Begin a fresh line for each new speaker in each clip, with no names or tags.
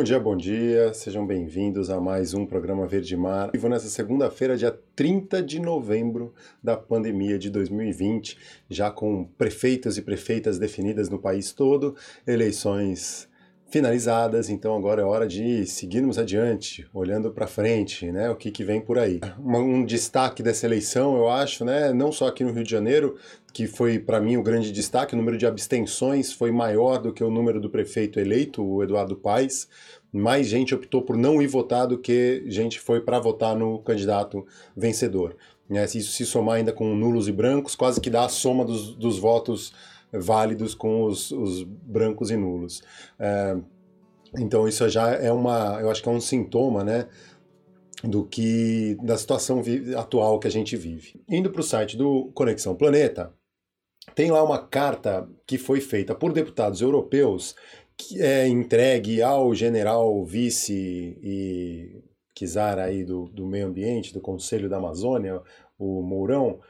Bom dia, bom dia, sejam bem-vindos a mais um programa Verde Mar. Vivo nessa segunda-feira, dia 30 de novembro da pandemia de 2020, já com prefeitos e prefeitas definidas no país todo, eleições finalizadas, então agora é hora de seguirmos adiante, olhando para frente, né, o que, que vem por aí. Um destaque dessa eleição, eu acho, né, não só aqui no Rio de Janeiro, que foi para mim o grande destaque, o número de abstenções foi maior do que o número do prefeito eleito, o Eduardo Paes. Mais gente optou por não ir votar do que gente foi para votar no candidato vencedor. Né, se isso se somar ainda com nulos e brancos, quase que dá a soma dos, dos votos válidos com os, os brancos e nulos. É, então isso já é uma, eu acho que é um sintoma, né, do que da situação atual que a gente vive. Indo para o site do Conexão Planeta, tem lá uma carta que foi feita por deputados europeus é entregue ao general vice e czar aí do, do meio ambiente, do Conselho da Amazônia, o Mourão,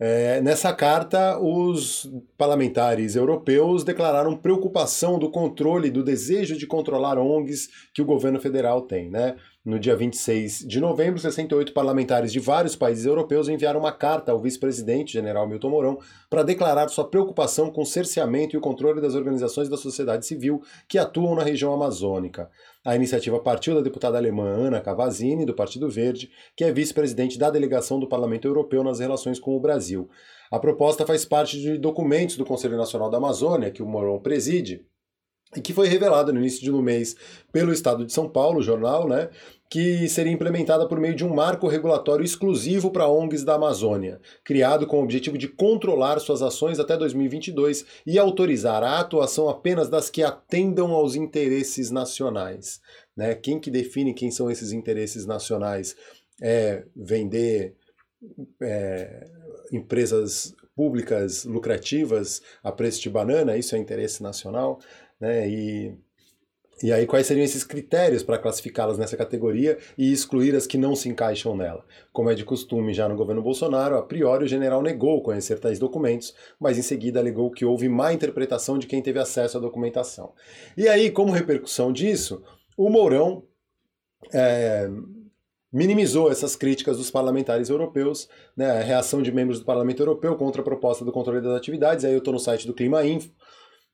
é, nessa carta, os parlamentares europeus declararam preocupação do controle, do desejo de controlar ONGs que o governo federal tem. Né? No dia 26 de novembro, 68 parlamentares de vários países europeus enviaram uma carta ao vice-presidente, general Milton Mourão, para declarar sua preocupação com o cerceamento e o controle das organizações da sociedade civil que atuam na região amazônica. A iniciativa partiu da deputada alemã Ana Cavazzini, do Partido Verde, que é vice-presidente da delegação do Parlamento Europeu nas relações com o Brasil. A proposta faz parte de documentos do Conselho Nacional da Amazônia, que o Moron preside, e que foi revelado no início do mês pelo Estado de São Paulo, o jornal, né, que seria implementada por meio de um marco regulatório exclusivo para ONGs da Amazônia, criado com o objetivo de controlar suas ações até 2022 e autorizar a atuação apenas das que atendam aos interesses nacionais. Né? Quem que define quem são esses interesses nacionais? É vender é, empresas públicas lucrativas a preço de banana, isso é interesse nacional, né? E e aí, quais seriam esses critérios para classificá-las nessa categoria e excluir as que não se encaixam nela? Como é de costume já no governo Bolsonaro, a priori o general negou conhecer tais documentos, mas em seguida alegou que houve má interpretação de quem teve acesso à documentação. E aí, como repercussão disso, o Mourão é, minimizou essas críticas dos parlamentares europeus, né, a reação de membros do Parlamento Europeu contra a proposta do controle das atividades. Aí eu estou no site do Clima Info,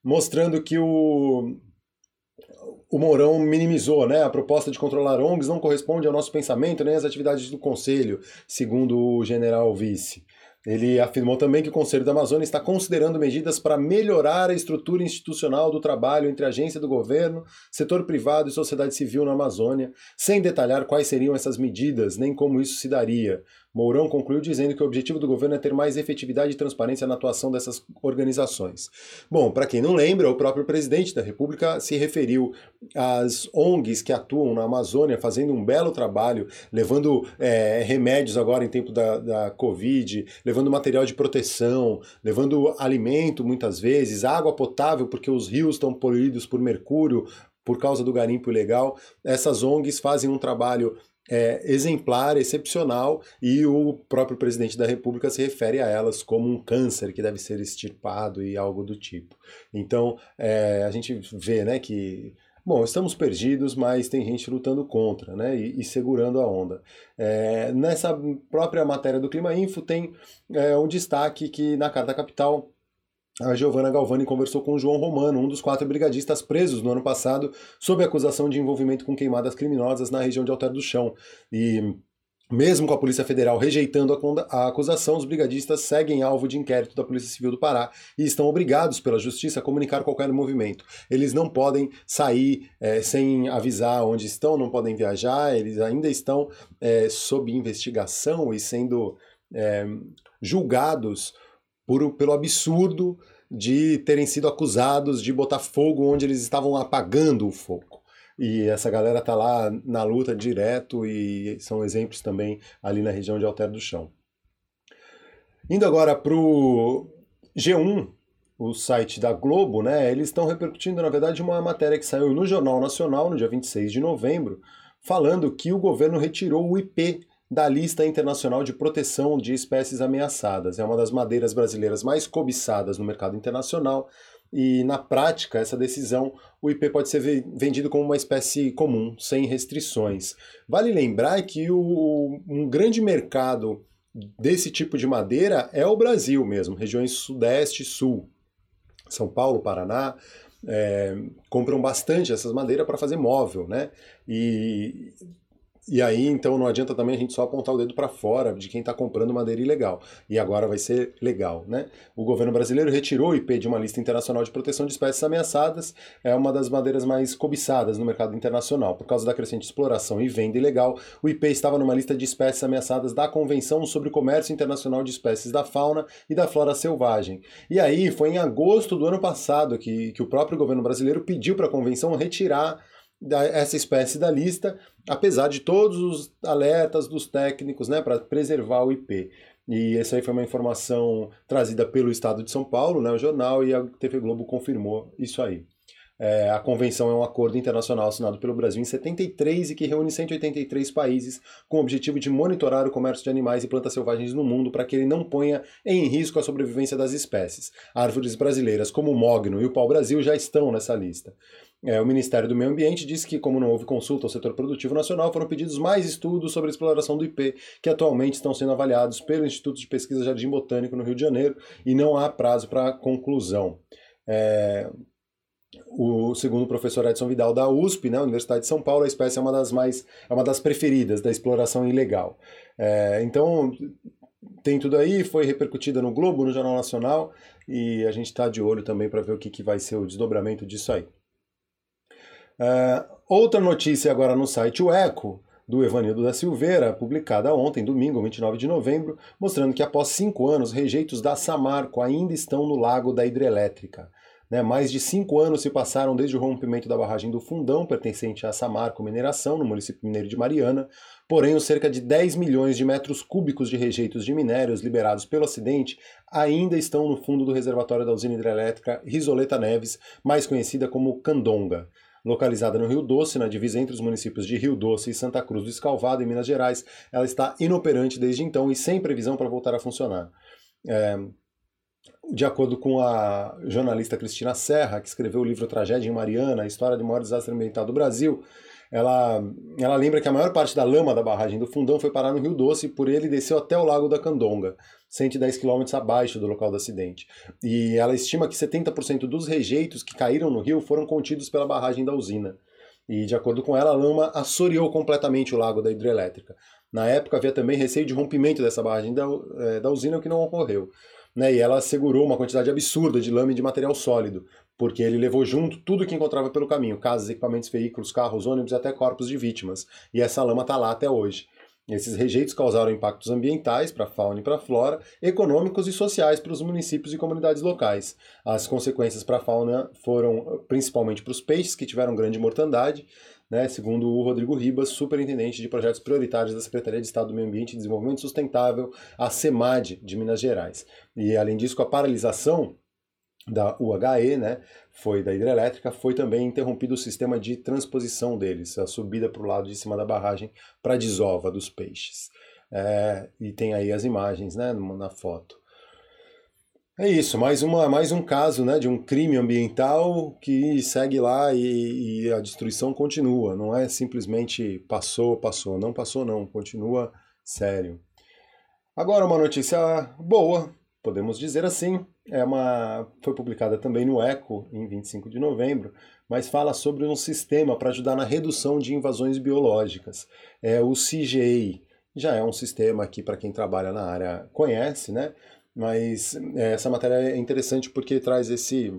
mostrando que o o Mourão minimizou, né? A proposta de controlar ONGs não corresponde ao nosso pensamento nem às atividades do Conselho, segundo o general vice. Ele afirmou também que o Conselho da Amazônia está considerando medidas para melhorar a estrutura institucional do trabalho entre agência do governo, setor privado e sociedade civil na Amazônia, sem detalhar quais seriam essas medidas nem como isso se daria. Mourão concluiu dizendo que o objetivo do governo é ter mais efetividade e transparência na atuação dessas organizações. Bom, para quem não lembra, o próprio presidente da República se referiu às ONGs que atuam na Amazônia, fazendo um belo trabalho, levando é, remédios agora em tempo da, da Covid, levando material de proteção, levando alimento muitas vezes, água potável, porque os rios estão poluídos por mercúrio, por causa do garimpo ilegal. Essas ONGs fazem um trabalho é, exemplar, excepcional, e o próprio presidente da República se refere a elas como um câncer que deve ser extirpado e algo do tipo. Então, é, a gente vê né, que. Bom, estamos perdidos, mas tem gente lutando contra né, e, e segurando a onda. É, nessa própria matéria do Clima Info tem é, um destaque que na Carta Capital a Giovanna Galvani conversou com João Romano, um dos quatro brigadistas presos no ano passado, sob acusação de envolvimento com queimadas criminosas na região de Alter do Chão. E mesmo com a Polícia Federal rejeitando a acusação, os brigadistas seguem alvo de inquérito da Polícia Civil do Pará e estão obrigados pela Justiça a comunicar qualquer movimento. Eles não podem sair é, sem avisar onde estão, não podem viajar, eles ainda estão é, sob investigação e sendo é, julgados por, pelo absurdo de terem sido acusados de botar fogo onde eles estavam apagando o fogo. E essa galera tá lá na luta direto e são exemplos também ali na região de Alter do Chão. Indo agora para o G1, o site da Globo, né, eles estão repercutindo, na verdade, uma matéria que saiu no Jornal Nacional, no dia 26 de novembro, falando que o governo retirou o IP da lista internacional de proteção de espécies ameaçadas. É uma das madeiras brasileiras mais cobiçadas no mercado internacional e, na prática, essa decisão, o IP pode ser vendido como uma espécie comum, sem restrições. Vale lembrar que o, um grande mercado desse tipo de madeira é o Brasil mesmo, regiões Sudeste e Sul. São Paulo, Paraná, é, compram bastante essas madeiras para fazer móvel, né? E e aí, então, não adianta também a gente só apontar o dedo para fora de quem está comprando madeira ilegal. E agora vai ser legal, né? O governo brasileiro retirou o IP de uma lista internacional de proteção de espécies ameaçadas. É uma das madeiras mais cobiçadas no mercado internacional. Por causa da crescente exploração e venda ilegal, o IP estava numa lista de espécies ameaçadas da Convenção sobre o Comércio Internacional de Espécies da Fauna e da Flora Selvagem. E aí, foi em agosto do ano passado que, que o próprio governo brasileiro pediu para a Convenção retirar essa espécie da lista, apesar de todos os alertas dos técnicos né, para preservar o IP. E essa aí foi uma informação trazida pelo Estado de São Paulo, né, o jornal, e a TV Globo confirmou isso aí. É, a convenção é um acordo internacional assinado pelo Brasil em 73 e que reúne 183 países com o objetivo de monitorar o comércio de animais e plantas selvagens no mundo para que ele não ponha em risco a sobrevivência das espécies. Árvores brasileiras como o mogno e o pau-brasil já estão nessa lista. É, o Ministério do Meio Ambiente disse que, como não houve consulta ao setor produtivo nacional, foram pedidos mais estudos sobre a exploração do IP, que atualmente estão sendo avaliados pelo Instituto de Pesquisa Jardim Botânico no Rio de Janeiro, e não há prazo para conclusão. É, o segundo o professor Edson Vidal da USP, né, Universidade de São Paulo, a espécie é uma das mais é uma das preferidas da exploração ilegal. É, então tem tudo aí, foi repercutida no Globo, no Jornal Nacional, e a gente está de olho também para ver o que, que vai ser o desdobramento disso aí. Uh, outra notícia agora no site O Eco, do Evanildo da Silveira, publicada ontem, domingo, 29 de novembro, mostrando que após cinco anos, rejeitos da Samarco ainda estão no lago da hidrelétrica. Né, mais de cinco anos se passaram desde o rompimento da barragem do Fundão, pertencente à Samarco Mineração, no município mineiro de Mariana, porém os cerca de 10 milhões de metros cúbicos de rejeitos de minérios liberados pelo acidente ainda estão no fundo do reservatório da usina hidrelétrica Risoleta Neves, mais conhecida como Candonga. Localizada no Rio Doce, na divisa entre os municípios de Rio Doce e Santa Cruz do Escalvado, em Minas Gerais, ela está inoperante desde então e sem previsão para voltar a funcionar. É, de acordo com a jornalista Cristina Serra, que escreveu o livro Tragédia em Mariana, a história do maior desastre ambiental do Brasil, ela, ela lembra que a maior parte da lama da barragem do Fundão foi parar no Rio Doce e por ele desceu até o Lago da Candonga, 110 quilômetros abaixo do local do acidente. E ela estima que 70% dos rejeitos que caíram no rio foram contidos pela barragem da usina. E, de acordo com ela, a lama assoreou completamente o lago da hidrelétrica. Na época, havia também receio de rompimento dessa barragem da, é, da usina, o que não ocorreu. Né, e ela segurou uma quantidade absurda de lama e de material sólido, porque ele levou junto tudo que encontrava pelo caminho, casas, equipamentos, veículos, carros, ônibus e até corpos de vítimas. E essa lama está lá até hoje. Esses rejeitos causaram impactos ambientais para a fauna e para a flora, econômicos e sociais para os municípios e comunidades locais. As consequências para a fauna foram principalmente para os peixes, que tiveram grande mortandade, né, segundo o Rodrigo Ribas, superintendente de projetos prioritários da Secretaria de Estado do Meio Ambiente e Desenvolvimento Sustentável, a SEMAD, de Minas Gerais. E, além disso, com a paralisação da UHE, né, foi da hidrelétrica, foi também interrompido o sistema de transposição deles, a subida para o lado de cima da barragem para desova dos peixes. É, e tem aí as imagens né, na foto. É isso, mais, uma, mais um caso né, de um crime ambiental que segue lá e, e, a destruição continua. Não é simplesmente passou, passou. Não passou, não. Continua sério. Agora, uma notícia boa, podemos dizer assim é uma, foi publicada também no ECO em 25 de novembro, mas fala sobre um sistema para ajudar na redução de invasões biológicas. É o CGI. Já é um sistema que, para quem trabalha na área, conhece, né? Mas é, essa matéria é interessante porque traz esse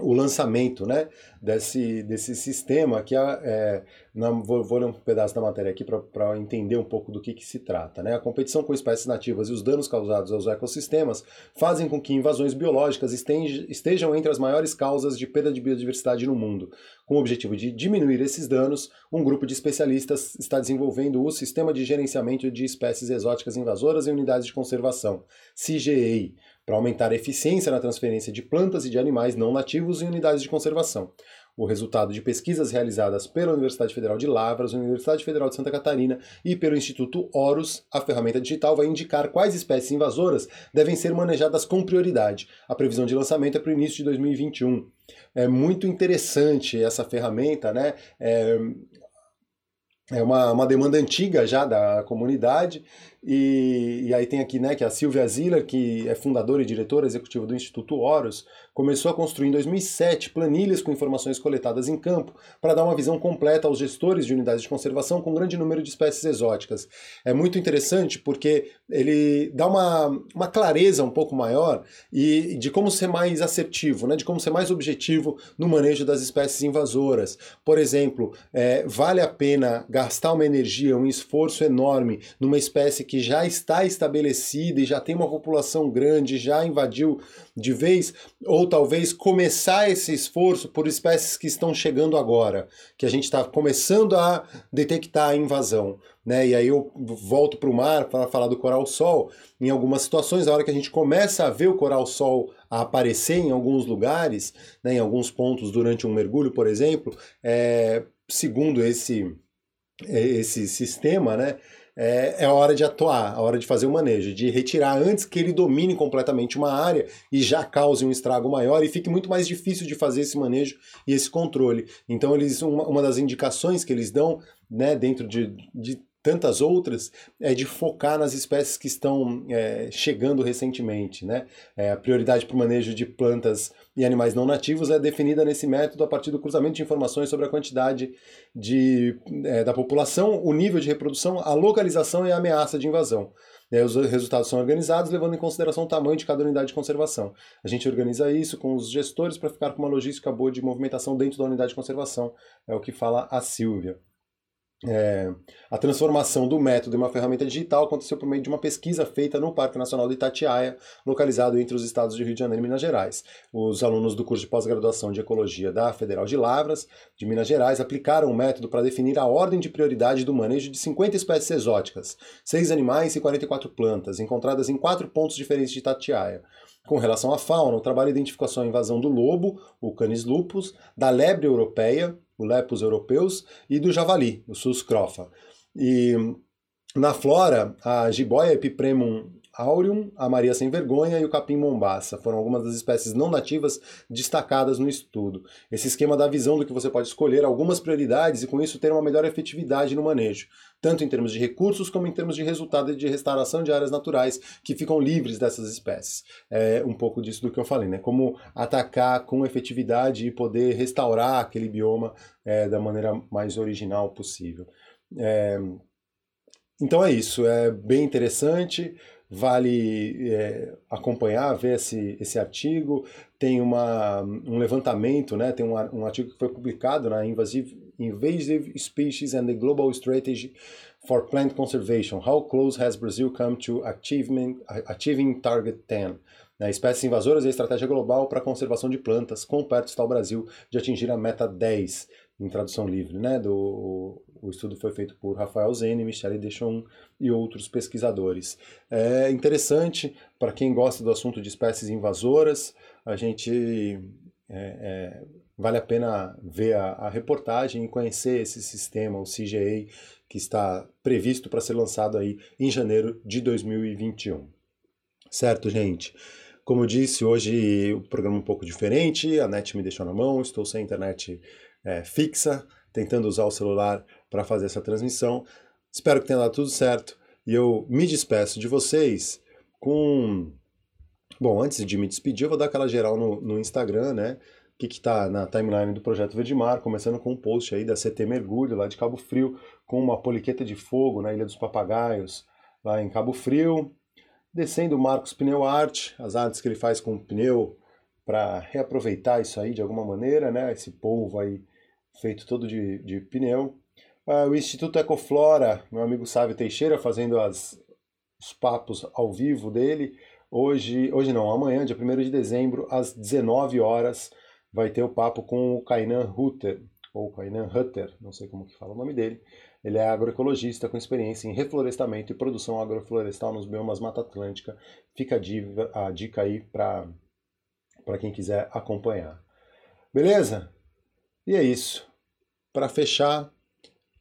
o lançamento né, desse, desse sistema que é, é na, vou, vou, ler um pedaço da matéria aqui para entender um pouco do que, que se trata. Né? A competição com espécies nativas e os danos causados aos ecossistemas fazem com que invasões biológicas estejam entre as maiores causas de perda de biodiversidade no mundo. Com o objetivo de diminuir esses danos, um grupo de especialistas está desenvolvendo o Sistema de Gerenciamento de Espécies Exóticas Invasoras e Unidades de Conservação, CGEI, para aumentar a eficiência na transferência de plantas e de animais não nativos em unidades de conservação. O resultado de pesquisas realizadas pela Universidade Federal de Lavras, Universidade Federal de Santa Catarina e pelo Instituto Horus, a ferramenta digital vai indicar quais espécies invasoras devem ser manejadas com prioridade. A previsão de lançamento é para o início de 2021. É muito interessante essa ferramenta, né? É, é uma, uma demanda antiga já da comunidade e, e, aí tem aqui né, que a Silvia Ziller, que é fundadora e diretora executiva do Instituto Horus, começou a construir em 2007 planilhas com informações coletadas em campo para dar uma visão completa aos gestores de unidades de conservação com um grande número de espécies exóticas. É muito interessante porque ele dá uma, uma clareza um pouco maior e de como ser mais assertivo, né, de como ser mais objetivo no manejo das espécies invasoras. Por exemplo, é, vale a pena gastar uma energia, um esforço enorme numa espécie que que já está estabelecida e já tem uma população grande, já invadiu de vez, ou talvez começar esse esforço por espécies que estão chegando agora, que a gente está começando a detectar a invasão. Né? E aí eu volto para o mar para falar do coral-sol. Em algumas situações, a hora que a gente começa a ver o coral-sol aparecer em alguns lugares, né, em alguns pontos durante um mergulho, por exemplo, é, segundo esse, esse sistema, né, é, é a hora de atuar, a hora de fazer o manejo, de retirar antes que ele domine completamente uma área e já cause um estrago maior e fique muito mais difícil de fazer esse manejo e esse controle. Então, eles uma, uma das indicações que eles dão né, dentro de, de tantas outras, é de focar nas espécies que estão é, chegando recentemente. Né? É, a prioridade para o manejo de plantas e animais não nativos é definida nesse método a partir do cruzamento de informações sobre a quantidade de, é, da população, o nível de reprodução, a localização e a ameaça de invasão. É, os resultados são organizados levando em consideração o tamanho de cada unidade de conservação. A gente organiza isso com os gestores para ficar com uma logística boa de movimentação dentro da unidade de conservação, é o que fala a Silvia. É, a transformação do método em uma ferramenta digital aconteceu por meio de uma pesquisa feita no Parque Nacional de Itatiaia, localizado entre os estados de Rio de Janeiro e Minas Gerais. Os alunos do curso de pós-graduação de Ecologia da Federal de Lavras, de Minas Gerais, aplicaram o método para definir a ordem de prioridade do manejo de 50 espécies exóticas, 6 animais e 44 plantas, encontradas em quatro pontos diferentes de Itatiaia. Com relação à fauna, o trabalho identificou a invasão do lobo, o Canis lupus, da lebre europeia, o Lepus europeus, e do javali, o Sus crofa. E na flora, a jiboia Epipremum aureum, a Maria Sem Vergonha e o capim mombaça. Foram algumas das espécies não nativas destacadas no estudo. Esse esquema dá visão do que você pode escolher algumas prioridades e com isso ter uma melhor efetividade no manejo, tanto em termos de recursos como em termos de resultado de restauração de áreas naturais que ficam livres dessas espécies. É um pouco disso do que eu falei, né? Como atacar com efetividade e poder restaurar aquele bioma é, da maneira mais original possível. É... Então é isso, é bem interessante vale é, acompanhar, ver esse, esse artigo. Tem uma, um levantamento, né? tem um, um artigo que foi publicado na Invasive, Invasive Species and the Global Strategy for Plant Conservation. How close has Brazil come to achievement, achieving Target 10? Né, espécies invasoras e a estratégia global para a conservação de plantas. Quão perto está o Brasil de atingir a meta 10, em tradução livre, né? Do, o estudo foi feito por Rafael Zene, Michele Deschon e outros pesquisadores. É interessante para quem gosta do assunto de espécies invasoras, a gente é, é, vale a pena ver a, a, reportagem e conhecer esse sistema, o CGA, que está previsto para ser lançado aí em janeiro de 2021. Certo, gente? Como eu disse, hoje o programa é um pouco diferente, a net me deixou na mão, estou sem internet é, fixa, tentando usar o celular para fazer essa transmissão. Espero que tenha dado tudo certo e eu me despeço de vocês com. Bom, antes de me despedir, eu vou dar aquela geral no, no Instagram, né? O que está na timeline do Projeto Verdemar, começando com um post aí da CT Mergulho, lá de Cabo Frio, com uma poliqueta de fogo na Ilha dos Papagaios, lá em Cabo Frio. Descendo o Marcos Pneu Art, as artes que ele faz com pneu para reaproveitar isso aí de alguma maneira, né? Esse polvo aí feito todo de, de pneu. Uh, o Instituto Ecoflora, meu amigo Sávio Teixeira, fazendo as, os papos ao vivo dele. Hoje, hoje não, amanhã, dia 1 de dezembro, às 19 horas, vai ter o papo com o Kainan Hutter, ou Kainan Hutter, não sei como que fala o nome dele, Ele é agroecologista com experiência em reflorestamento e produção agroflorestal nos biomas Mata Atlântica. Fica a dica aí para quem quiser acompanhar. Beleza? E é isso. Para fechar,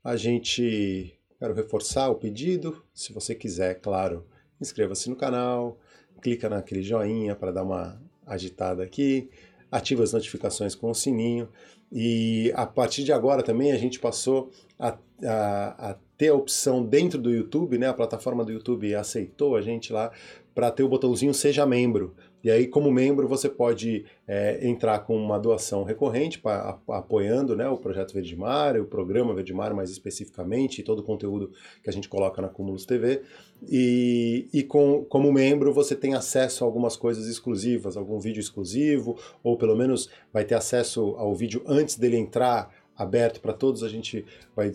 a gente quero reforçar o pedido. Se você quiser, claro, inscreva-se no canal, clica naquele joinha para dar uma agitada aqui, ativa as notificações com o sininho. E a partir de agora também a gente passou a, a, a ter a opção dentro do YouTube, né? A plataforma do YouTube aceitou a gente lá para ter o botãozinho Seja Membro. E aí, como membro, você pode é, entrar com uma doação recorrente, pra, apoiando né, o Projeto Verde Mar, o programa Verde Mar mais especificamente, e todo o conteúdo que a gente coloca na Cumulus TV. E, e com, como membro, você tem acesso a algumas coisas exclusivas, algum vídeo exclusivo, ou pelo menos vai ter acesso ao vídeo antes dele entrar aberto para todos, a gente vai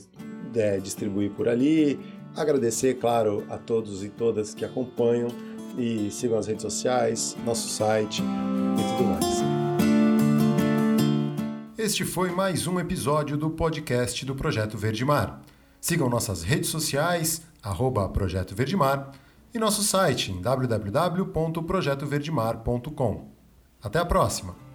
é, distribuir por ali. Agradecer, claro, a todos e todas que acompanham e sigam as redes sociais, nosso site e tudo mais. Este foi mais um episódio do podcast do Projeto Verde Mar. Sigam nossas redes sociais, arroba Projeto Verde Mar, e nosso site em www.projetoverdemar.com. Até a próxima!